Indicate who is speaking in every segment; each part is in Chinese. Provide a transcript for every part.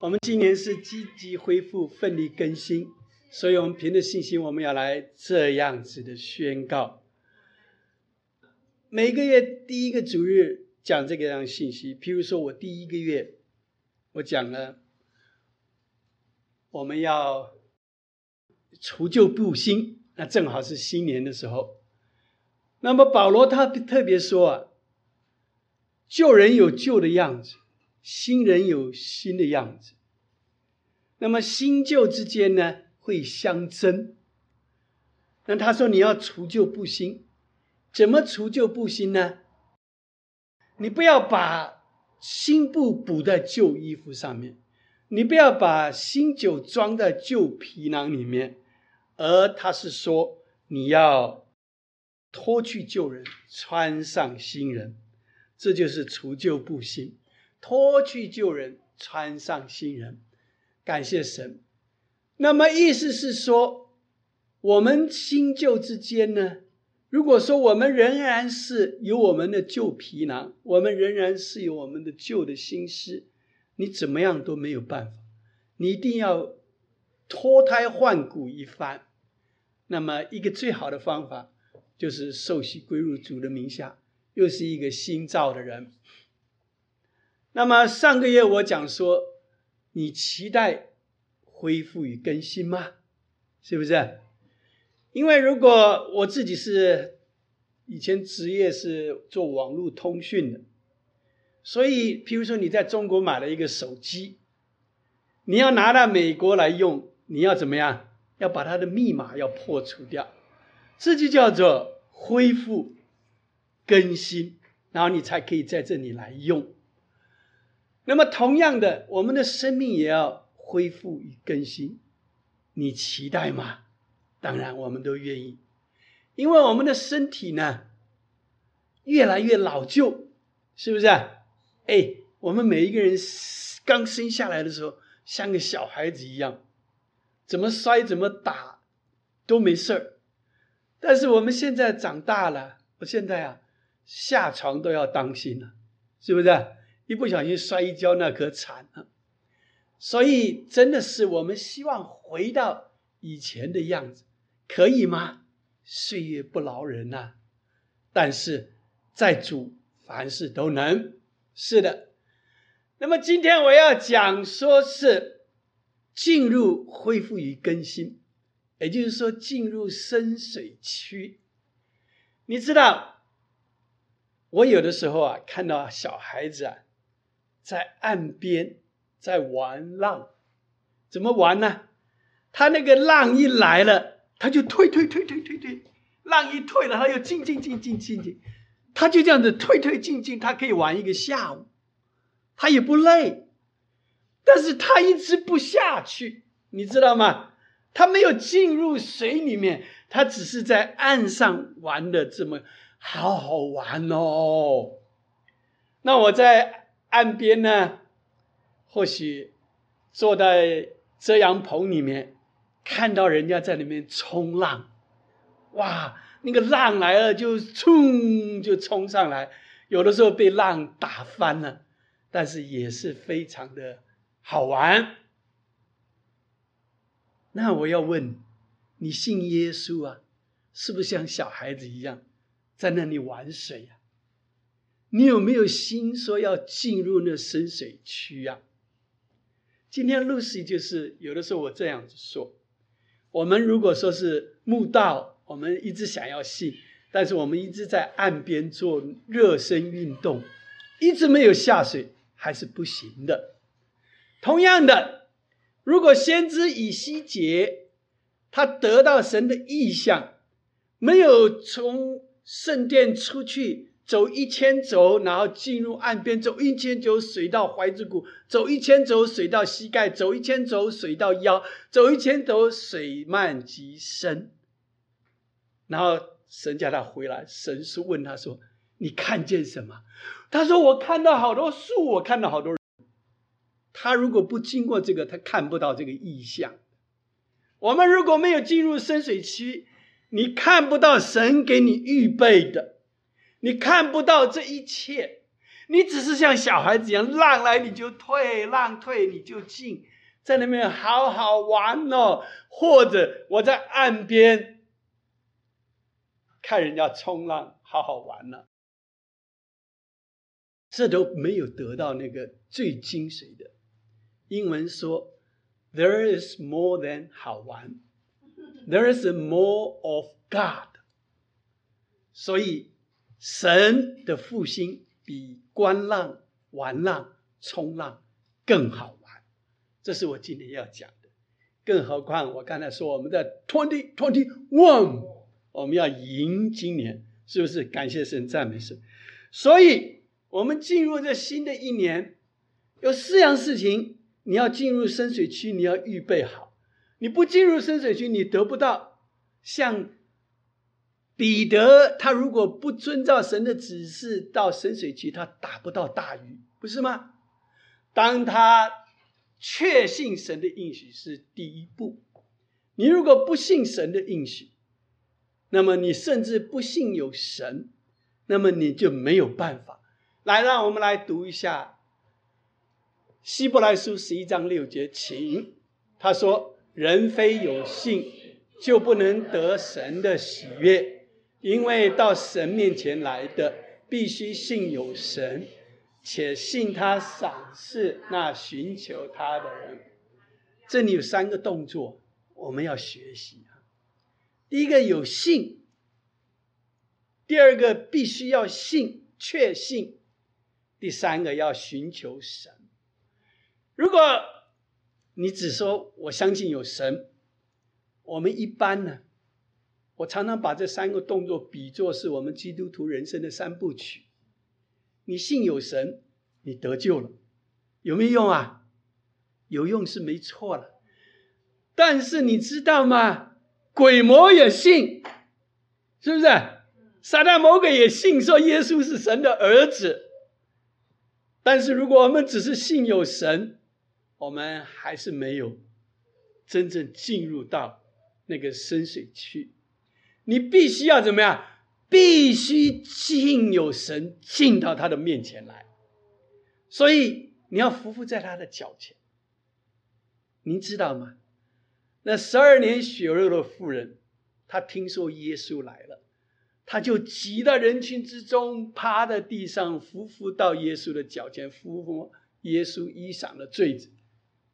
Speaker 1: 我们今年是积极恢复、奋力更新，所以我们凭着信心，我们要来这样子的宣告。每个月第一个主日讲这个样信息，譬如说我第一个月我讲了，我们要除旧布新，那正好是新年的时候。那么保罗他特别说啊，旧人有旧的样子。新人有新的样子，那么新旧之间呢会相争。那他说你要除旧布新，怎么除旧布新呢？你不要把新布补在旧衣服上面，你不要把新酒装在旧皮囊里面，而他是说你要脱去旧人，穿上新人，这就是除旧布新。脱去旧人，穿上新人，感谢神。那么意思是说，我们新旧之间呢？如果说我们仍然是有我们的旧皮囊，我们仍然是有我们的旧的心思，你怎么样都没有办法。你一定要脱胎换骨一番。那么一个最好的方法，就是受洗归入主的名下，又是一个新造的人。那么上个月我讲说，你期待恢复与更新吗？是不是？因为如果我自己是以前职业是做网络通讯的，所以譬如说你在中国买了一个手机，你要拿到美国来用，你要怎么样？要把它的密码要破除掉，这就叫做恢复更新，然后你才可以在这里来用。那么，同样的，我们的生命也要恢复与更新。你期待吗？当然，我们都愿意，因为我们的身体呢，越来越老旧，是不是？哎，我们每一个人刚生下来的时候，像个小孩子一样，怎么摔怎么打都没事儿。但是我们现在长大了，我现在啊，下床都要当心了，是不是？一不小心摔一跤，那可惨了。所以，真的是我们希望回到以前的样子，可以吗？岁月不饶人呐。但是，在主凡事都能。是的。那么，今天我要讲说是进入恢复与更新，也就是说进入深水区。你知道，我有的时候啊，看到小孩子啊。在岸边在玩浪，怎么玩呢？他那个浪一来了，他就退退退退退退，浪一退了，他又进进进进进进，他就这样子退退进进，他可以玩一个下午，他也不累，但是他一直不下去，你知道吗？他没有进入水里面，他只是在岸上玩的这么好好玩哦。那我在。岸边呢，或许坐在遮阳棚里面，看到人家在里面冲浪，哇，那个浪来了就冲就冲上来，有的时候被浪打翻了，但是也是非常的好玩。那我要问，你信耶稣啊，是不是像小孩子一样在那里玩水呀？你有没有心说要进入那深水区啊？今天露西就是有的时候我这样子说：我们如果说是墓道，我们一直想要信，但是我们一直在岸边做热身运动，一直没有下水，还是不行的。同样的，如果先知以西结他得到神的意象，没有从圣殿出去。走一千走，然后进入岸边；走一千走，水到怀子骨；走一千走，水到膝盖；走一千走，水到腰；走一千走，水漫极深。然后神叫他回来，神是问他说：“你看见什么？”他说：“我看到好多树，我看到好多人。”他如果不经过这个，他看不到这个意象。我们如果没有进入深水区，你看不到神给你预备的。你看不到这一切，你只是像小孩子一样，浪来你就退，浪退你就进，在那边好好玩哦。或者我在岸边看人家冲浪，好好玩呢。这都没有得到那个最精髓的。英文说：“There is more than 好玩，There is more of God。”所以，神的复兴比观浪、玩浪、冲浪更好玩。这是我今天要讲的。更何况，我刚才说我们的 twenty twenty one，我们要赢今年，是不是？感谢神，赞美神。所以，我们进入这新的一年，有四样事情，你要进入深水区，你要预备好。你不进入深水区，你得不到像。彼得他如果不遵照神的指示到深水区，他打不到大鱼，不是吗？当他确信神的应许是第一步，你如果不信神的应许，那么你甚至不信有神，那么你就没有办法。来，让我们来读一下希伯来书十一章六节，请他说：“人非有信，就不能得神的喜悦。”因为到神面前来的，必须信有神，且信他赏赐那寻求他的人。这里有三个动作，我们要学习啊。第一个有信，第二个必须要信，确信，第三个要寻求神。如果你只说我相信有神，我们一般呢？我常常把这三个动作比作是我们基督徒人生的三部曲。你信有神，你得救了，有没有用啊？有用是没错了。但是你知道吗？鬼魔也信，是不是？撒旦魔鬼也信，说耶稣是神的儿子。但是如果我们只是信有神，我们还是没有真正进入到那个深水区。你必须要怎么样？必须敬有神，进到他的面前来。所以你要匍匐在他的脚前。您知道吗？那十二年血肉的妇人，她听说耶稣来了，她就挤到人群之中，趴在地上，匍匐到耶稣的脚前，抚摸耶稣衣裳的坠子，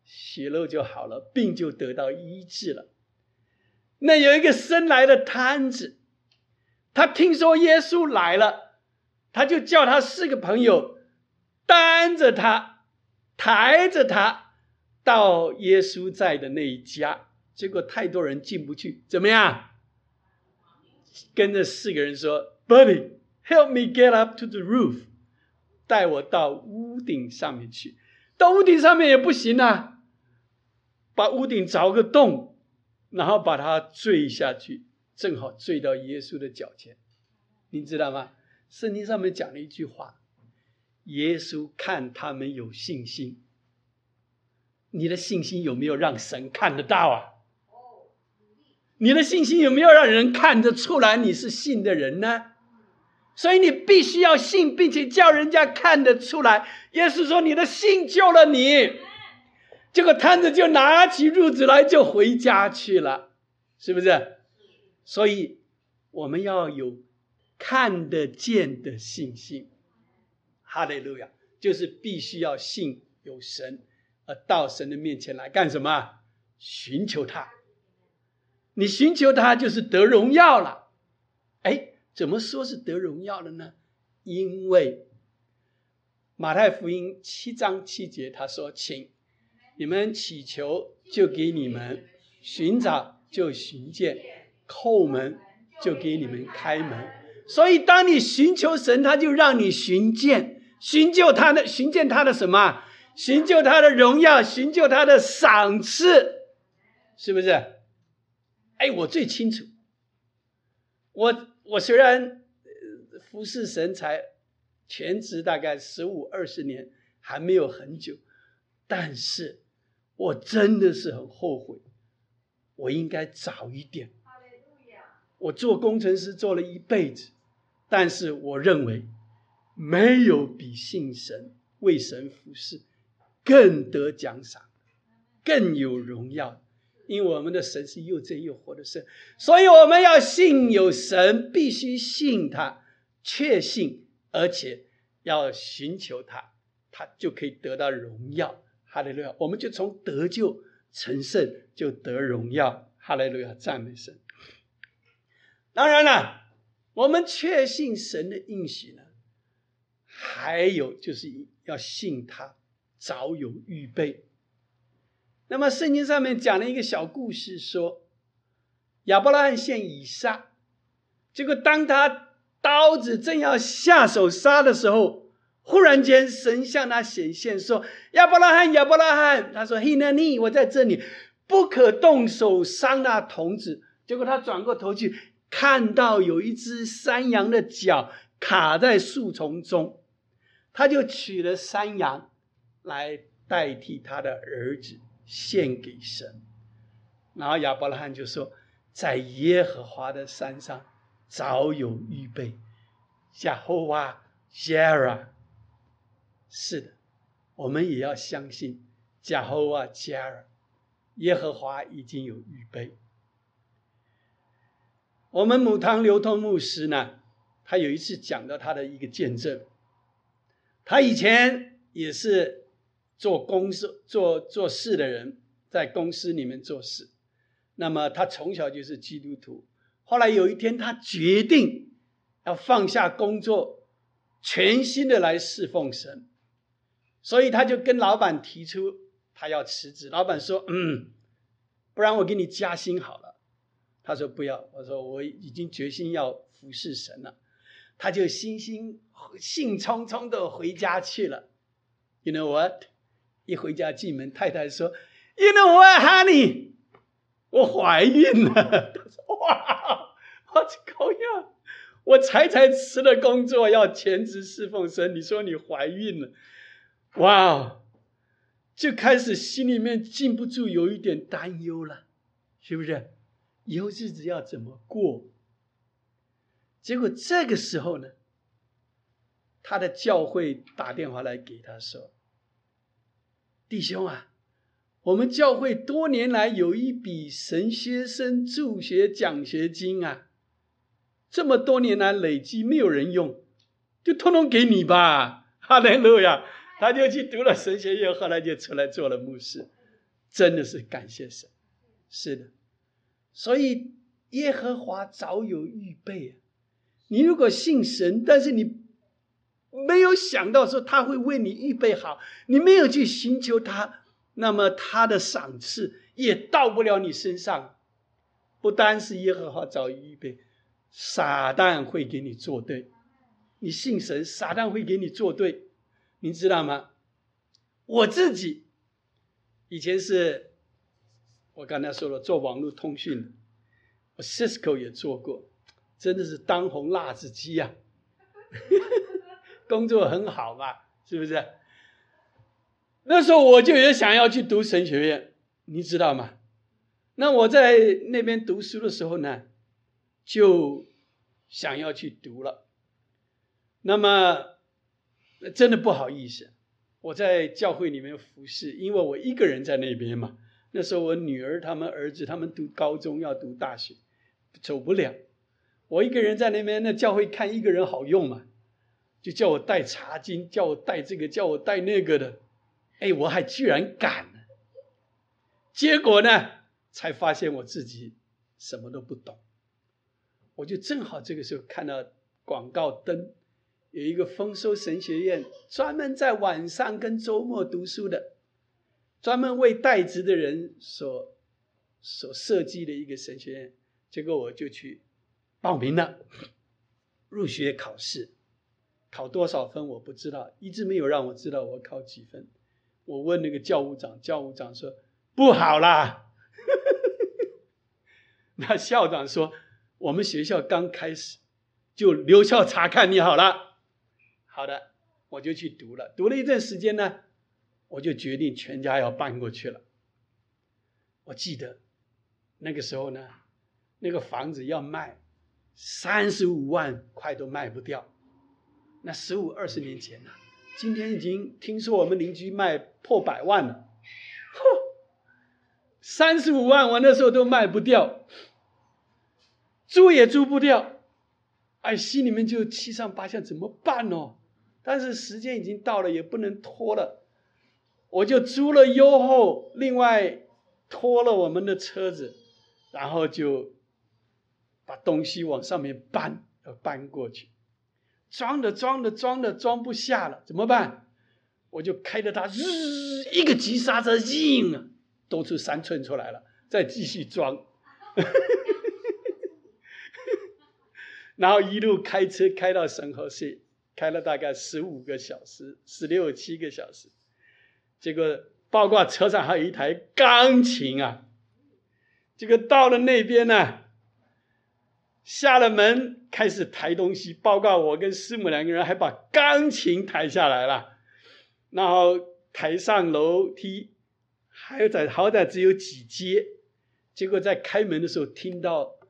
Speaker 1: 血肉就好了，病就得到医治了。那有一个生来的摊子，他听说耶稣来了，他就叫他四个朋友担着他，抬着他到耶稣在的那一家。结果太多人进不去，怎么样？跟着四个人说：“Buddy, help me get up to the roof，带我到屋顶上面去。到屋顶上面也不行啊，把屋顶凿个洞。”然后把他坠下去，正好坠到耶稣的脚前，你知道吗？圣经上面讲了一句话：耶稣看他们有信心。你的信心有没有让神看得到啊？你的信心有没有让人看得出来你是信的人呢？所以你必须要信，并且叫人家看得出来。耶稣说：“你的信救了你。”这个摊子就拿起褥子来，就回家去了，是不是？所以我们要有看得见的信心。哈利路亚，就是必须要信有神，而到神的面前来干什么？寻求他。你寻求他，就是得荣耀了。哎，怎么说是得荣耀了呢？因为马太福音七章七节他说：“请。”你们祈求就给你们，寻找就寻见，叩门就给你们开门。所以，当你寻求神，他就让你寻见，寻就他的，寻见他的什么？寻就他的荣耀，寻就他的赏赐，是不是？哎，我最清楚。我我虽然服侍神才全职大概十五二十年，还没有很久，但是。我真的是很后悔，我应该早一点。我做工程师做了一辈子，但是我认为没有比信神为神服侍更得奖赏、更有荣耀。因为我们的神是又真又活的神，所以我们要信有神，必须信他，确信，而且要寻求他，他就可以得到荣耀。哈利路亚！我们就从得救成圣就得荣耀。哈利路亚！赞美神。当然了，我们确信神的应许呢，还有就是要信他早有预备。那么圣经上面讲了一个小故事，说亚伯拉罕献以撒，结果当他刀子正要下手杀的时候，忽然间神向他显现说：“亚伯拉罕，亚伯拉罕。”他说：“嘿，那你我在这里，不可动手伤那童子。”结果他转过头去，看到有一只山羊的脚卡在树丛中，他就取了山羊来代替他的儿子。献给神，然后亚伯拉罕就说：“在耶和华的山上早有预备。”亚和华 Jara，是的，我们也要相信亚和华 Jara，耶和华已经有预备。我们母堂流通牧师呢，他有一次讲到他的一个见证，他以前也是。做公司做做事的人，在公司里面做事，那么他从小就是基督徒。后来有一天，他决定要放下工作，全心的来侍奉神，所以他就跟老板提出他要辞职。老板说：“嗯，不然我给你加薪好了。”他说：“不要。”我说：“我已经决心要服侍神了。”他就兴兴兴冲冲的回家去了。You know what？一回家进门，太太说：“You know what, honey？我怀孕了。”他说：“哇，我这狗呀！我才才辞了工作，要全职侍奉神。你说你怀孕了，哇！就开始心里面禁不住有一点担忧了，是不是？以后日子要怎么过？结果这个时候呢，他的教会打电话来给他说。”弟兄啊，我们教会多年来有一笔神学生助学奖学金啊，这么多年来累积没有人用，就通通给你吧，哈利路亚！他就去读了神学院，后来就出来做了牧师，真的是感谢神。是的，所以耶和华早有预备啊。你如果信神，但是你。没有想到说他会为你预备好，你没有去寻求他，那么他的赏赐也到不了你身上。不单是耶和华早已预备，撒旦会给你作对。你信神，撒旦会给你作对，你知道吗？我自己以前是，我刚才说了做网络通讯的，我 Cisco 也做过，真的是当红辣子鸡呀。工作很好嘛，是不是？那时候我就也想要去读神学院，你知道吗？那我在那边读书的时候呢，就想要去读了。那么真的不好意思，我在教会里面服侍，因为我一个人在那边嘛。那时候我女儿他们儿子他们读高中要读大学，走不了。我一个人在那边，那教会看一个人好用嘛。就叫我带茶巾，叫我带这个，叫我带那个的，哎，我还居然敢了。结果呢，才发现我自己什么都不懂。我就正好这个时候看到广告灯，有一个丰收神学院，专门在晚上跟周末读书的，专门为代职的人所所设计的一个神学院。结果我就去报名了，入学考试。考多少分我不知道，一直没有让我知道我考几分。我问那个教务长，教务长说不好啦。那校长说我们学校刚开始，就留校查看你好了。好的，我就去读了。读了一段时间呢，我就决定全家要搬过去了。我记得那个时候呢，那个房子要卖三十五万块都卖不掉。那十五二十年前呢，今天已经听说我们邻居卖破百万了，嚯，三十五万我那时候都卖不掉，租也租不掉，哎，心里面就七上八下，怎么办呢？但是时间已经到了，也不能拖了，我就租了优后，另外拖了我们的车子，然后就把东西往上面搬，要搬过去。装的装的装的装不下了，怎么办？我就开着它，日一个急刹车，硬啊，多出三寸出来了，再继续装，然后一路开车开到神河市，开了大概十五个小时，十六七个小时，结果包括车上还有一台钢琴啊，这个到了那边呢。下了门，开始抬东西。报告我跟师母两个人还把钢琴抬下来了，然后抬上楼梯，还有在好歹只有几阶。结果在开门的时候听到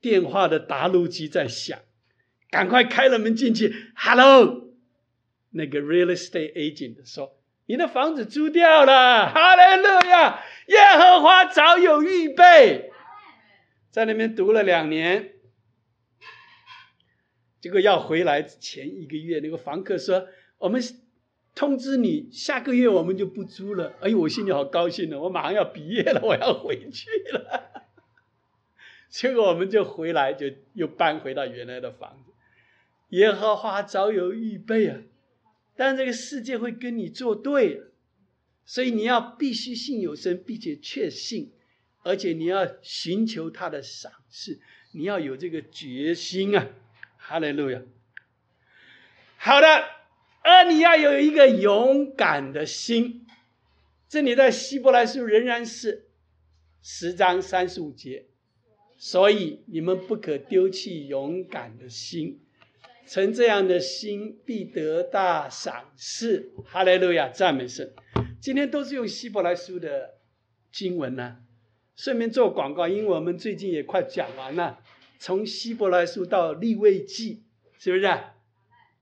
Speaker 1: 电话的答录机在响，赶快开了门进去。Hello，那个 real estate agent 说：“你的房子租掉了。”哈利路亚，耶和华早有预备。在那边读了两年，结果要回来前一个月，那个房客说：“我们通知你，下个月我们就不租了。”哎呦，我心里好高兴呢！我马上要毕业了，我要回去了。结果我们就回来，就又搬回到原来的房子。耶和华早有预备啊！但这个世界会跟你作对，所以你要必须信有神，并且确信。而且你要寻求他的赏赐，你要有这个决心啊！哈利路亚。好的，而你要有一个勇敢的心。这里在希伯来书仍然是十章三十五节，所以你们不可丢弃勇敢的心，存这样的心必得大赏赐。哈利路亚，赞美神。今天都是用希伯来书的经文呢。顺便做广告，因为我们最近也快讲完了，从希伯来书到利未记，是不是？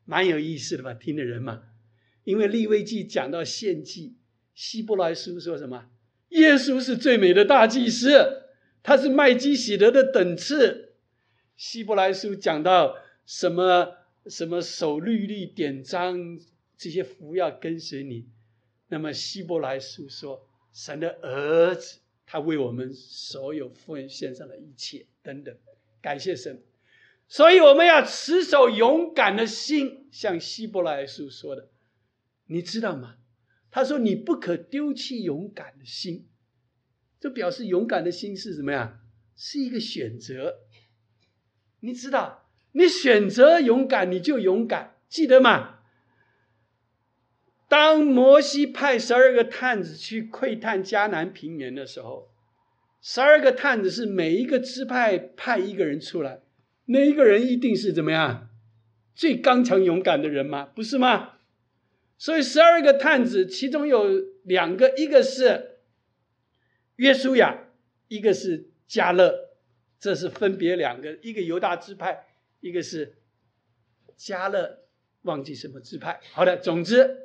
Speaker 1: 蛮有意思的吧？听的人嘛。因为利未记讲到献祭，希伯来书说什么？耶稣是最美的大祭司，他是麦基喜德的等次。希伯来书讲到什么？什么守律例典章这些福要跟随你。那么希伯来书说，神的儿子。他为我们所有奉献上的一切，等等，感谢神。所以我们要持守勇敢的心，像希伯来书说的，你知道吗？他说你不可丢弃勇敢的心，这表示勇敢的心是什么呀？是一个选择。你知道，你选择勇敢，你就勇敢，记得吗？当摩西派十二个探子去窥探迦南平原的时候，十二个探子是每一个支派派一个人出来，那一个人一定是怎么样最刚强勇敢的人吗？不是吗？所以十二个探子其中有两个，一个是约书亚，一个是加勒，这是分别两个，一个犹大支派，一个是加勒，忘记什么支派。好的，总之。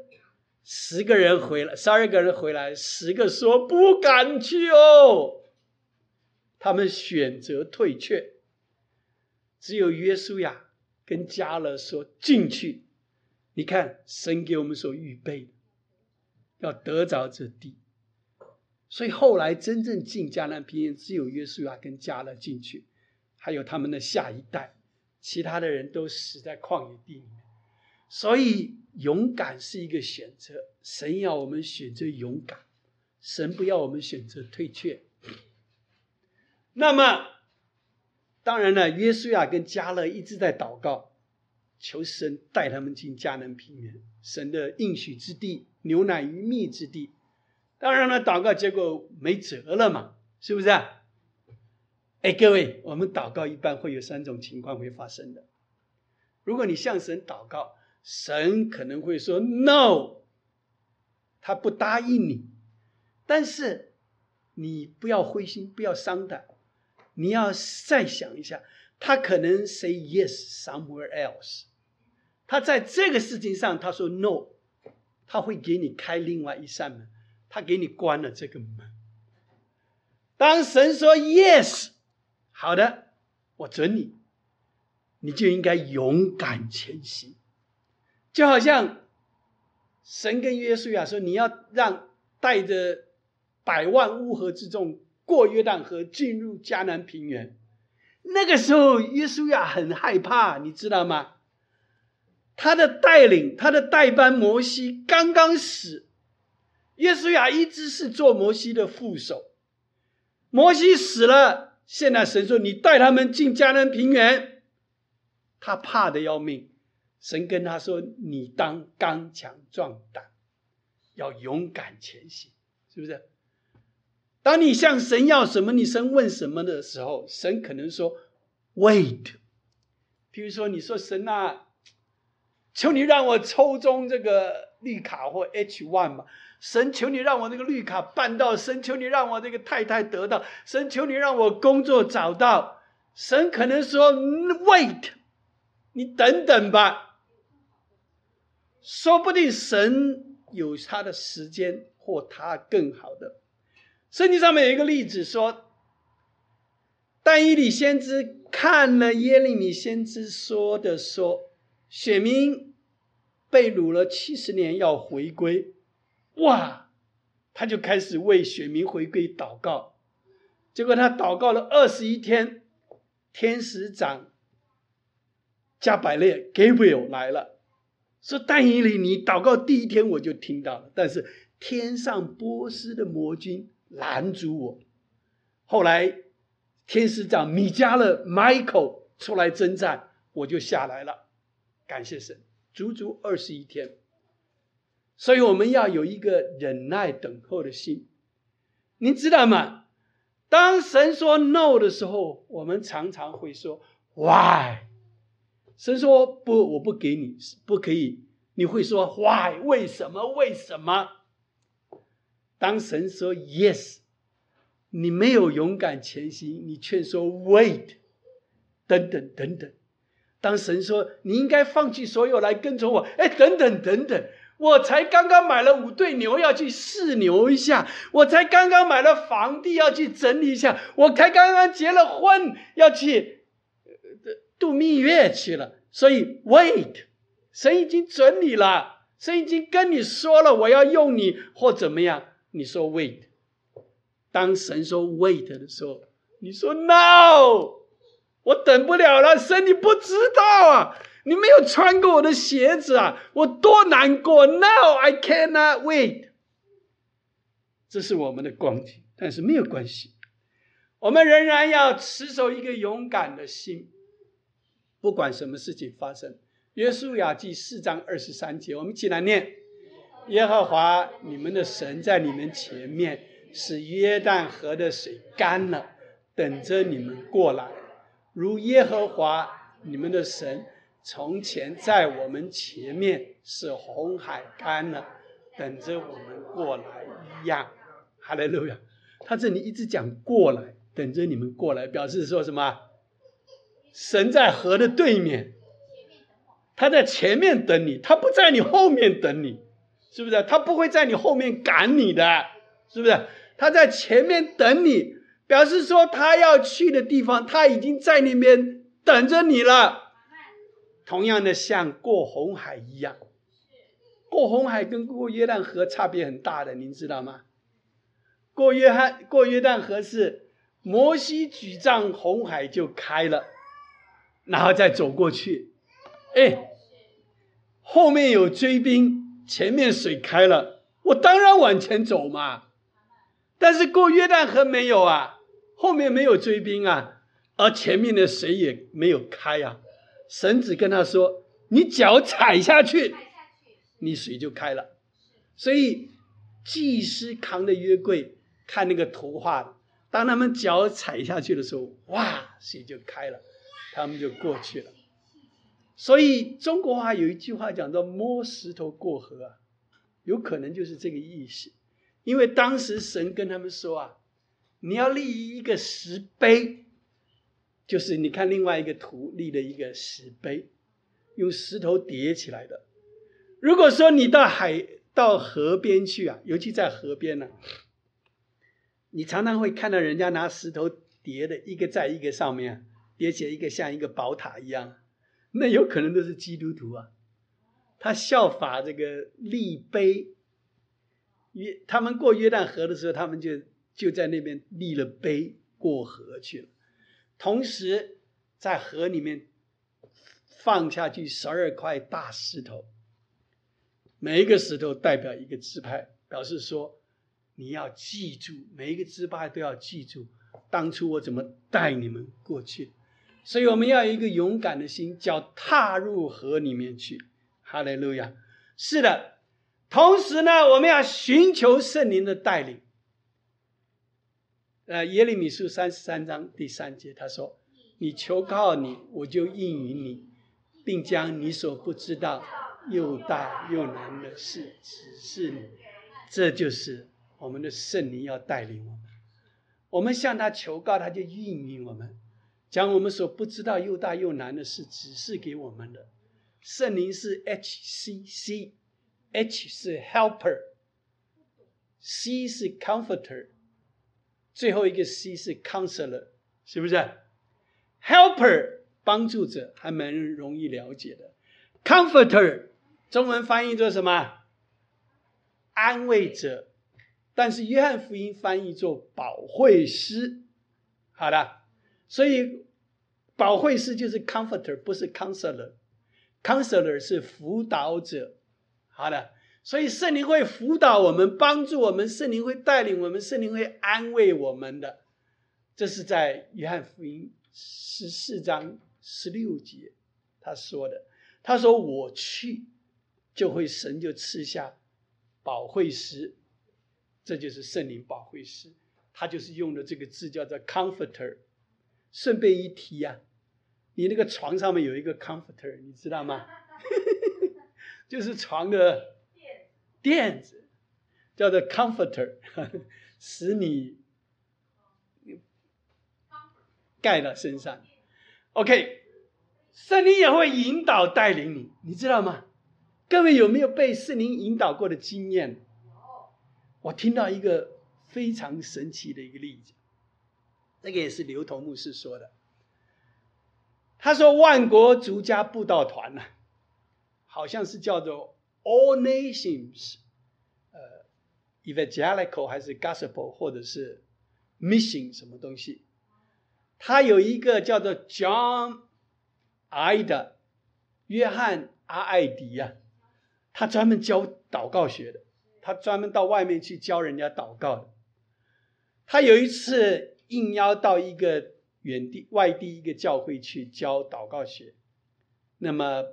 Speaker 1: 十个人回来，十二个人回来，十个说不敢去哦。他们选择退却，只有约书亚跟加勒说进去。你看，神给我们所预备，要得着这地，所以后来真正进迦南平原，只有约书亚跟加勒进去，还有他们的下一代，其他的人都死在旷野地里面。所以。勇敢是一个选择，神要我们选择勇敢，神不要我们选择退却。那么，当然了，约书亚跟加勒一直在祷告，求神带他们进迦南平原，神的应许之地，牛奶与蜜之地。当然了，祷告结果没辙了嘛，是不是？哎，各位，我们祷告一般会有三种情况会发生的。如果你向神祷告，神可能会说 “no”，他不答应你，但是你不要灰心，不要伤胆，你要再想一下，他可能 say yes somewhere else，他在这个事情上他说 no，他会给你开另外一扇门，他给你关了这个门。当神说 yes，好的，我准你，你就应该勇敢前行，就好像神跟约书亚说，你要让带着百万乌合之众过约旦河，进入迦南平原。那个时候，约书亚很害怕，你知道吗？他的带领，他的代班摩西刚刚死，约书亚一直是做摩西的副手。摩西死了，现在神说你带他们进迦南平原，他怕的要命。神跟他说：“你当刚强壮胆，要勇敢前行，是不是？”当你向神要什么，你神问什么的时候，神可能说：“Wait。”譬如说，你说神啊，求你让我抽中这个绿卡或 H one 吧。神求你让我那个绿卡办到，神求你让我这个太太得到，神求你让我工作找到。神可能说：“Wait，你等等吧。”说不定神有他的时间或他更好的。圣经上面有一个例子说，但以理先知看了耶利米先知说的说，选民被掳了七十年要回归，哇，他就开始为选民回归祷告。结果他祷告了二十一天，天使长加百列 Gabriel 来了，说但以理，你祷告第一天我就听到了，但是天上波斯的魔君。拦阻我。后来，天使长米迦勒 Michael 出来征战，我就下来了。感谢神，足足二十一天。所以我们要有一个忍耐等候的心。您知道吗？当神说 No 的时候，我们常常会说 Why？神说不，我不给你，不可以。你会说 Why？为什么？为什么？当神说 yes，你没有勇敢前行，你却说 wait，等等等等。当神说你应该放弃所有来跟从我，哎，等等等等，我才刚刚买了五对牛要去试牛一下，我才刚刚买了房地要去整理一下，我才刚刚结了婚要去度蜜月去了，所以 wait，神已经准你了，神已经跟你说了，我要用你或怎么样。你说 wait，当神说 wait 的时候，你说 no，我等不了了。神，你不知道啊，你没有穿过我的鞋子啊，我多难过。No，I cannot wait。这是我们的光景，但是没有关系，我们仍然要持守一个勇敢的心，不管什么事情发生。约书亚记四章二十三节，我们一起来念。耶和华你们的神在你们前面，使约旦河的水干了，等着你们过来。如耶和华你们的神从前在我们前面是红海干了，等着我们过来一样。哈利路亚！他这里一直讲过来，等着你们过来，表示说什么？神在河的对面，他在前面等你，他不在你后面等你。是不是他不会在你后面赶你的？是不是他在前面等你，表示说他要去的地方，他已经在那边等着你了。同样的，像过红海一样，过红海跟过约旦河差别很大的，您知道吗？过约翰过约旦河是摩西举杖，红海就开了，然后再走过去。哎，后面有追兵。前面水开了，我当然往前走嘛。但是过约旦河没有啊，后面没有追兵啊，而前面的水也没有开啊。神子跟他说：“你脚踩下去，你水就开了。”所以祭司扛着约柜，看那个图画，当他们脚踩下去的时候，哇，水就开了，他们就过去了。所以中国话有一句话讲到“摸石头过河”啊，有可能就是这个意思。因为当时神跟他们说啊，你要立一个石碑，就是你看另外一个图立了一个石碑，用石头叠起来的。如果说你到海、到河边去啊，尤其在河边呢，你常常会看到人家拿石头叠的一个在一个上面叠起来，一个像一个宝塔一样，那有可能都是基督徒啊。他效法这个立碑，约他们过约旦河的时候，他们就就在那边立了碑过河去了。同时，在河里面放下去十二块大石头，每一个石头代表一个支派，表示说你要记住，每一个支派都要记住当初我怎么带你们过去。所以我们要有一个勇敢的心，叫踏入河里面去。哈利路亚！是的，同时呢，我们要寻求圣灵的带领。呃，耶利米书三十三章第三节，他说：“你求告你，我就应允你，并将你所不知道又大又难的事指示你。”这就是我们的圣灵要带领我们。我们向他求告，他就应允我们，将我们所不知道又大又难的事指示给我们的。圣灵是 H C C，H 是 Helper，C 是 Comforter。最后一个 C 是 counselor，是不是？Helper 帮助者还蛮容易了解的，Comforter 中文翻译做什么？安慰者。但是约翰福音翻译做保惠师。好的，所以保惠师就是 Comforter，不是 counselor。Counselor 是辅导者。好的。所以圣灵会辅导我们，帮助我们；圣灵会带领我们，圣灵会安慰我们的。这是在约翰福音十四章十六节他说的。他说：“我去，就会神就赐下保惠师，这就是圣灵保惠师。他就是用的这个字叫做 Comforter。顺便一提呀，你那个床上面有一个 Comforter，你知道吗？就是床的。”垫子叫做 comforter，使你盖到身上。OK，圣灵也会引导带领你，你知道吗？各位有没有被圣灵引导过的经验？我听到一个非常神奇的一个例子，这个也是刘同牧师说的。他说万国足家布道团呢，好像是叫做。All nations，呃，evangelical 还是 gospel 或者是 mission 什么东西？他有一个叫做 John I 的约翰阿艾迪呀，他专门教祷告学的，他专门到外面去教人家祷告的。他有一次应邀到一个远地外地一个教会去教祷告学，那么。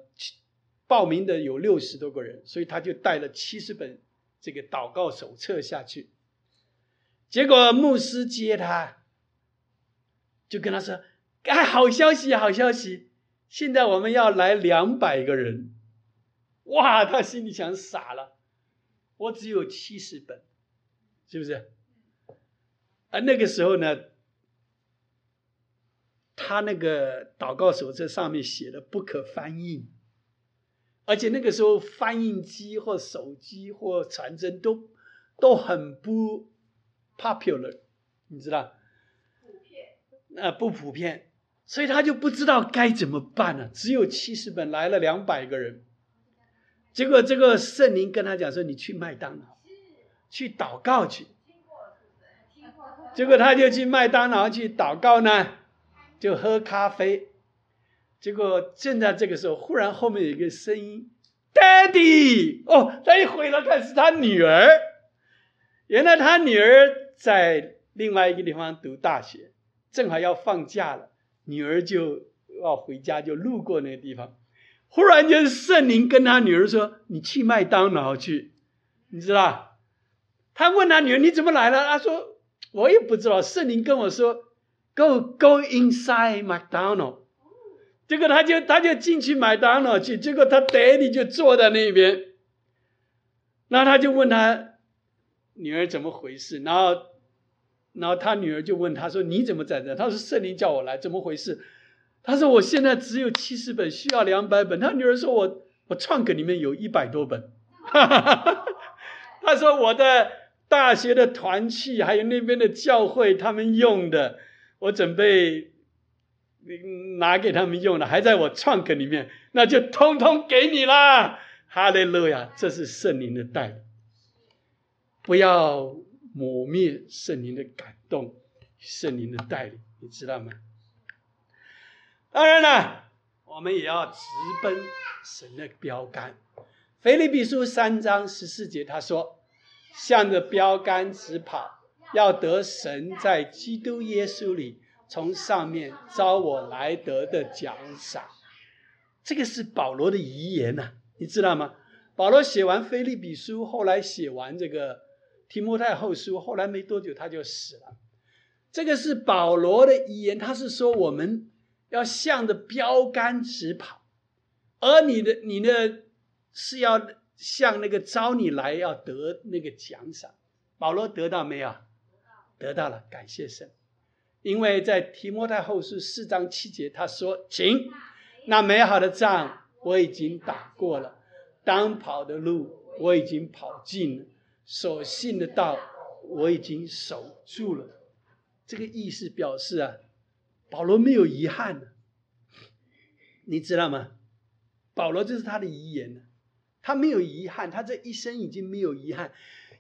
Speaker 1: 报名的有六十多个人，所以他就带了七十本这个祷告手册下去。结果牧师接他，就跟他说：“哎，好消息，好消息！现在我们要来两百个人。”哇，他心里想傻了，我只有七十本，是不是？而那个时候呢，他那个祷告手册上面写的不可翻译。而且那个时候，翻印机或手机或传真都都很不 popular，你知道？普遍？呃，不普遍，所以他就不知道该怎么办了。只有七十本，来了两百个人，结果这个圣灵跟他讲说：“你去麦当劳，去祷告去。”结果他就去麦当劳去祷告呢，就喝咖啡。结果正在这个时候，忽然后面有一个声音：“Daddy！” 哦，他一回头看是他女儿。原来他女儿在另外一个地方读大学，正好要放假了，女儿就要回家，就路过那个地方。忽然间，圣灵跟他女儿说：“你去麦当劳去。”你知道？他问他女儿：“你怎么来了？”他说：“我也不知道。”圣灵跟我说：“Go, go inside McDonald。”结果他就他就进去麦当劳去，结果他爹地就坐在那边，然后他就问他女儿怎么回事，然后然后他女儿就问他说：“你怎么在这？”他说：“圣灵叫我来，怎么回事？”他说我现在只有七十本，需要两百本。他女儿说我我创可里面有一百多本。他说我的大学的团契还有那边的教会他们用的，我准备你拿给他们用的，还在我创可里面，那就通通给你啦！哈利路亚，这是圣灵的带领，不要抹灭圣灵的感动，圣灵的带领，你知道吗？当然了，我们也要直奔神的标杆。腓立比书三章十四节，他说：“向着标杆直跑，要得神在基督耶稣里从上面招我来得的奖赏。”这个是保罗的遗言呐，你知道吗？保罗写完腓立比书，后来写完这个提摩太后书，后来没多久他就死了。这个是保罗的遗言，他是说我们。要向着标杆直跑，而你的你的是要向那个招你来要得那个奖赏。保罗得到没有？得到了，感谢神。因为在提摩太后书四章七节，他说：“请那美好的仗我已经打过了，当跑的路我已经跑尽了，所信的道我已经守住了。”这个意思表示啊。保罗没有遗憾的，你知道吗？保罗这是他的遗言呢，他没有遗憾，他这一生已经没有遗憾。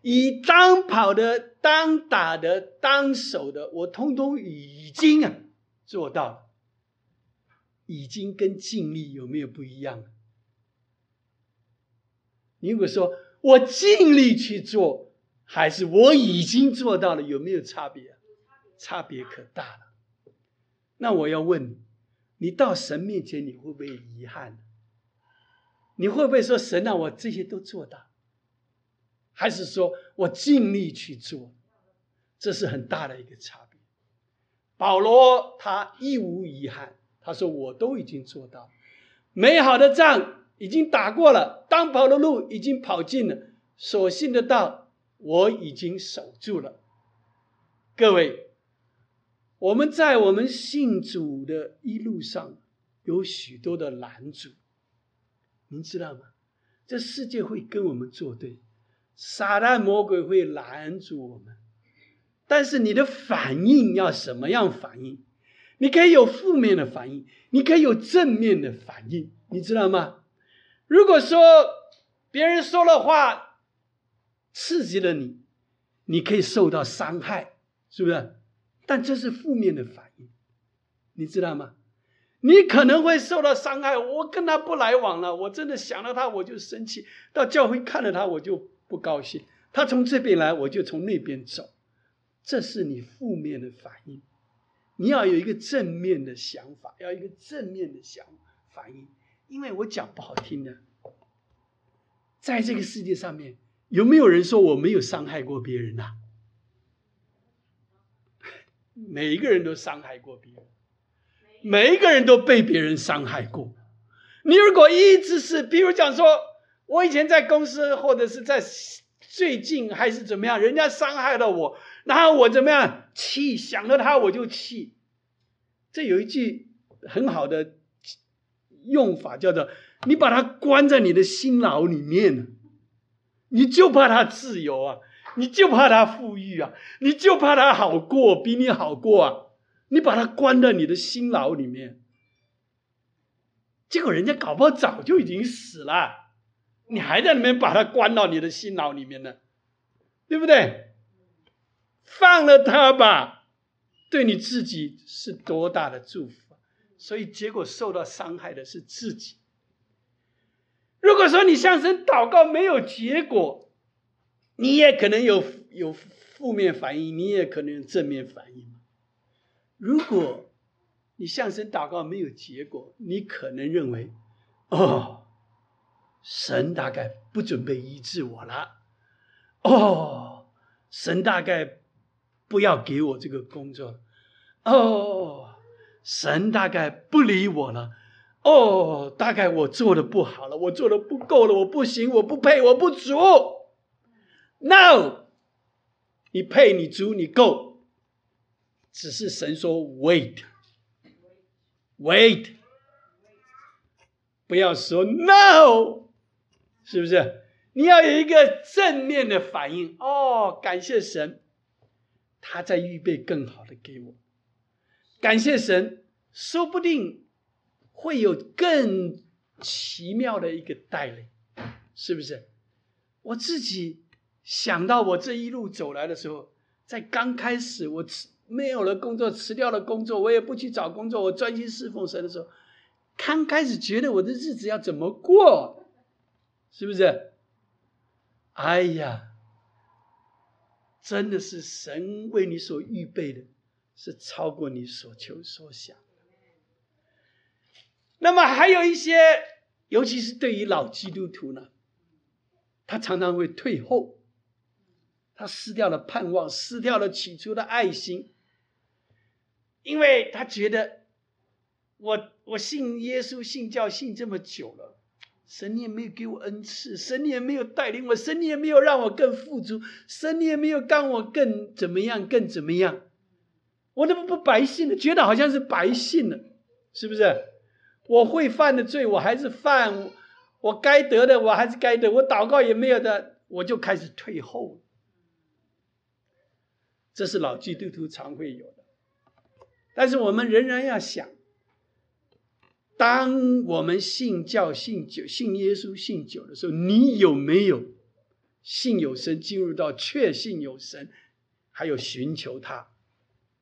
Speaker 1: 以当跑的、当打的、当守的，我通通已经啊做到了。已经跟尽力有没有不一样？你如果说我尽力去做，还是我已经做到了，有没有差别？差别可大了。那我要问你，你到神面前你会不会遗憾？你会不会说神啊，我这些都做到？还是说我尽力去做？这是很大的一个差别。保罗他一无遗憾，他说我都已经做到，美好的仗已经打过了，当跑的路已经跑尽了，所信的道我已经守住了。各位。我们在我们信主的一路上有许多的拦阻，您知道吗？这世界会跟我们作对，撒旦魔鬼会拦住我们。但是你的反应要什么样反应？你可以有负面的反应，你可以有正面的反应，你知道吗？如果说别人说了话刺激了你，你可以受到伤害，是不是？但这是负面的反应，你知道吗？你可能会受到伤害。我跟他不来往了，我真的想到他我就生气，到教会看到他我就不高兴。他从这边来，我就从那边走，这是你负面的反应。你要有一个正面的想法，要一个正面的想反应。因为我讲不好听的，在这个世界上面，有没有人说我没有伤害过别人呐？每一个人都伤害过别人，每一个人都被别人伤害过。你如果一直是，比如讲说，我以前在公司，或者是在最近还是怎么样，人家伤害了我，然后我怎么样气，想到他我就气。这有一句很好的用法，叫做你把他关在你的心牢里面你就怕他自由啊。你就怕他富裕啊？你就怕他好过，比你好过啊？你把他关在你的心牢里面，结果人家搞不好早就已经死了，你还在里面把他关到你的心牢里面呢，对不对？放了他吧，对你自己是多大的祝福！所以结果受到伤害的是自己。如果说你向神祷告没有结果，你也可能有有负面反应，你也可能有正面反应。如果你向神祷告没有结果，你可能认为，哦，神大概不准备医治我了，哦，神大概不要给我这个工作，哦，神大概不理我了，哦，大概我做的不好了，我做的不够了，我不行，我不配，我不足。No，你配，你足，你够。只是神说 “wait”，wait，不要说 no，是不是？你要有一个正面的反应哦，感谢神，他在预备更好的给我。感谢神，说不定会有更奇妙的一个带领，是不是？我自己想到我这一路走来的时候，在刚开始我辞没有了工作，辞掉了工作，我也不去找工作，我专心侍奉神的时候，刚开始觉得我的日子要怎么过，是不是？哎呀，真的是神为你所预备的。是超过你所求所想。那么还有一些，尤其是对于老基督徒呢，他常常会退后，他失掉了盼望，失掉了起初的爱心，因为他觉得，我我信耶稣信教信这么久了，神你也没有给我恩赐，神你也没有带领我，神你也没有让我更富足，神你也没有让我更怎么样，更怎么样。我怎么不白信了？觉得好像是白信了，是不是？我会犯的罪，我还是犯；我该得的，我还是该得。我祷告也没有的，我就开始退后。这是老基督徒常会有的。但是我们仍然要想：当我们信教、信酒、信耶稣、信酒的时候，你有没有信有神，进入到确信有神，还有寻求他？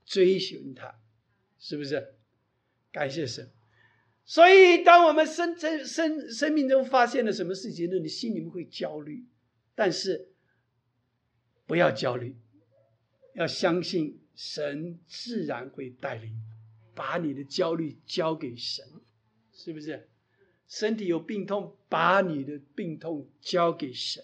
Speaker 1: 追寻他，是不是？感谢神。所以，当我们生生生生命中发现了什么事情呢？你心里面会焦虑，但是不要焦虑，要相信神自然会带领。把你的焦虑交给神，是不是？身体有病痛，把你的病痛交给神，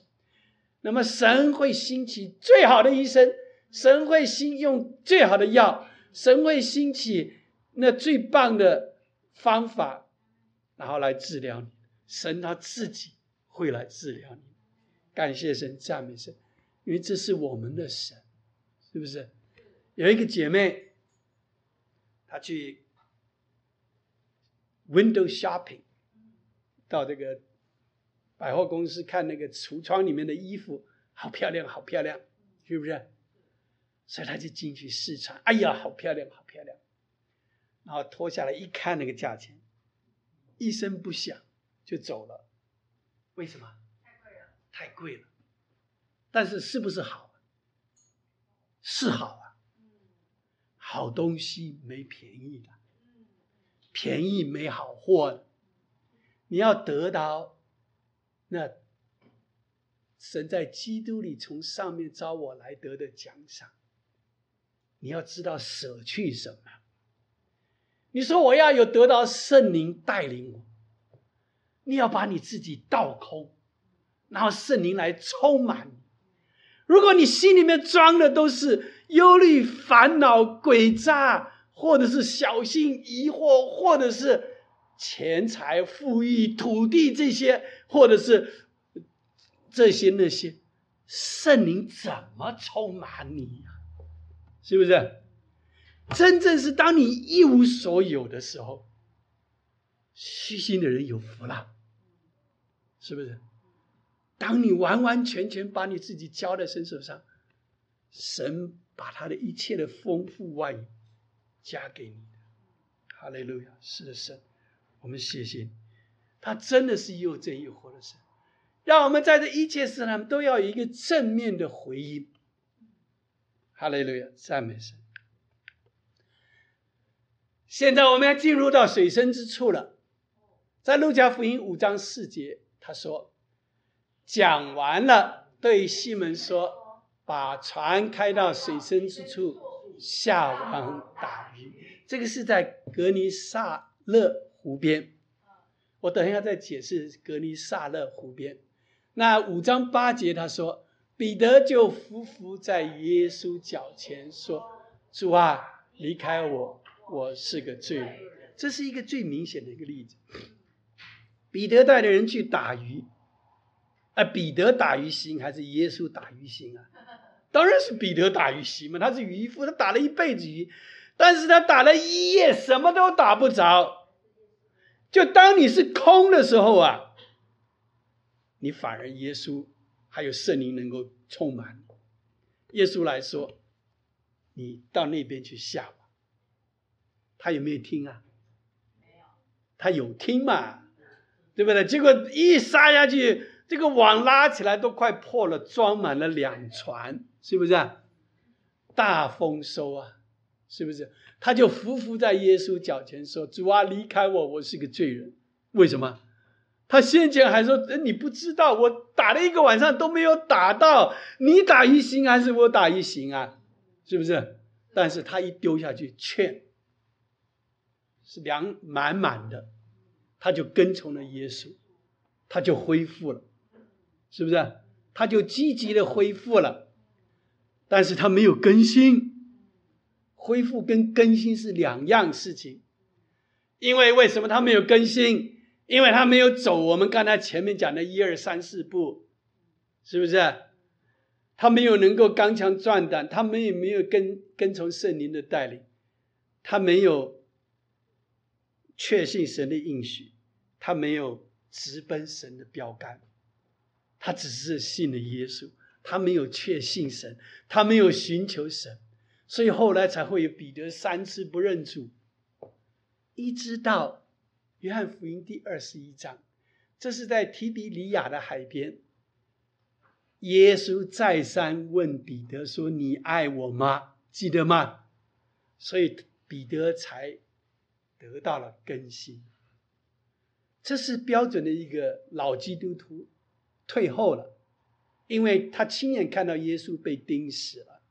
Speaker 1: 那么神会兴起最好的医生。神会兴用最好的药，神会兴起那最棒的方法，然后来治疗你。神他自己会来治疗你。感谢神，赞美神，因为这是我们的神，是不是？有一个姐妹，她去 window shopping，到这个百货公司看那个橱窗里面的衣服，好漂亮，好漂亮，是不是？所以他就进去试穿，哎呀，好漂亮，好漂亮！然后脱下来一看，那个价钱，一声不响就走了。为什么？太贵了，太贵了。但是是不是好？是好啊。好东西没便宜的，便宜没好货。你要得到那神在基督里从上面招我来得的奖赏。你要知道舍去什么？你说我要有得到圣灵带领我，你要把你自己倒空，然后圣灵来充满。如果你心里面装的都是忧虑、烦恼、诡诈，或者是小心疑惑，或者是钱财、富裕、土地这些，或者是这些那些，圣灵怎么充满你呀？是不是？真正是当你一无所有的时候，虚心的人有福了，是不是？当你完完全全把你自己交在神手上，神把他的一切的丰富万有加给你的。哈利路亚！是的，神，我们谢谢你，他真的是又真又活的神，让我们在这一切事上都要有一个正面的回应。哈利路亚，赞美神！现在我们要进入到水深之处了。在路加福音五章四节，他说：“讲完了，对西门说，把船开到水深之处，下网打鱼。”这个是在格尼萨勒湖边。我等一下再解释格尼萨勒湖边。那五章八节他说。彼得就伏伏在耶稣脚前说：“主啊，离开我，我是个罪人。”这是一个最明显的一个例子。彼得带着人去打鱼，啊，彼得打鱼行还是耶稣打鱼行啊？当然是彼得打鱼席嘛，他是渔夫，他打了一辈子鱼，但是他打了一夜，什么都打不着。就当你是空的时候啊，你反而耶稣还有圣灵能够充满。耶稣来说：“你到那边去下吧。”他有没有听啊？没有，他有听嘛？对不对？结果一撒下去，这个网拉起来都快破了，装满了两船，是不是啊？大丰收啊，是不是？他就伏伏在耶稣脚前说：“主啊，离开我，我是个罪人。”为什么？他先前还说：“你不知道，我打了一个晚上都没有打到，你打一星还是我打一星啊？是不是？”但是他一丢下去，劝是粮满满的，他就跟从了耶稣，他就恢复了，是不是？他就积极的恢复了，但是他没有更新。恢复跟更新是两样事情，因为为什么他没有更新？因为他没有走我们刚才前面讲的一二三四步，是不是？他没有能够刚强壮胆，他没有没有跟跟从圣灵的带领，他没有确信神的应许，他没有直奔神的标杆，他只是信了耶稣，他没有确信神，他没有寻求神。所以后来才会有彼得三次不认主，一直到约翰福音第二十一章，这是在提比里亚的海边，耶稣再三问彼得说：“你爱我吗？”记得吗？所以彼得才得到了更新。这是标准的一个老基督徒退后了，因为他亲眼看到耶稣被钉死了。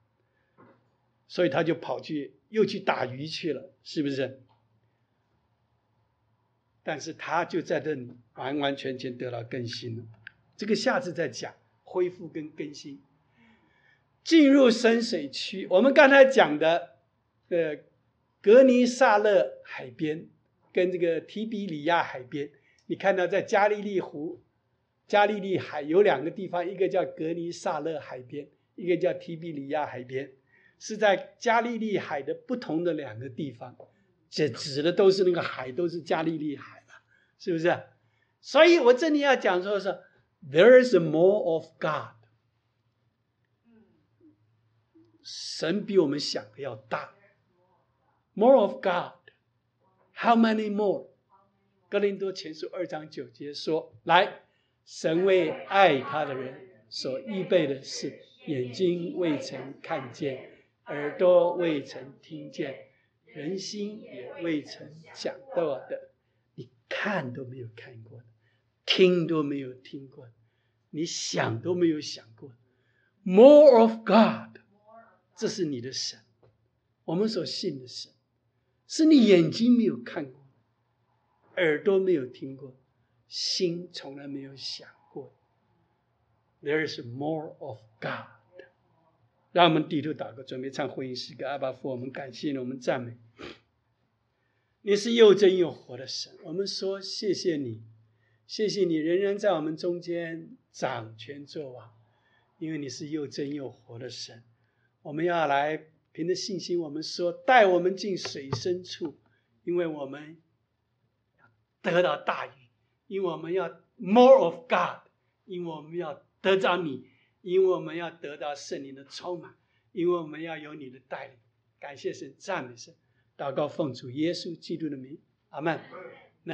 Speaker 1: 所以他就跑去又去打鱼去了，是不是？但是他就在这里完完全全得到更新了。这个下次再讲恢复跟更新。进入深水区，我们刚才讲的，呃，格尼萨勒海边跟这个提比里亚海边，你看到在加利利湖、加利利海有两个地方，一个叫格尼萨勒海边，一个叫提比里亚海边。是在加利利海的不同的两个地方，这指的都是那个海，都是加利利海了，是不是？所以我这里要讲说是，There is more of God，神比我们想的要大，More of God，How many more？哥林多前书二章九节说：“来，神为爱他的人所预备的是眼睛未曾看见。”耳朵未曾听见，人心也未曾想到的，你看都没有看过的，听都没有听过，你想都没有想过。More of God，这是你的神，我们所信的神，是你眼睛没有看过，耳朵没有听过，心从来没有想过。There is more of God。让我们低头祷告，准备唱婚姻诗歌。阿爸父，我们感谢你，我们赞美你是又真又活的神。我们说谢谢你，谢谢你仍然在我们中间掌权作王，因为你是又真又活的神。我们要来凭着信心，我们说带我们进水深处，因为我们得到大鱼，因为我们要 more of God，因为我们要得到你。因为我们要得到圣灵的充满，因为我们要有你的带领。感谢神，赞美神，祷告奉主耶稣基督的名，阿门。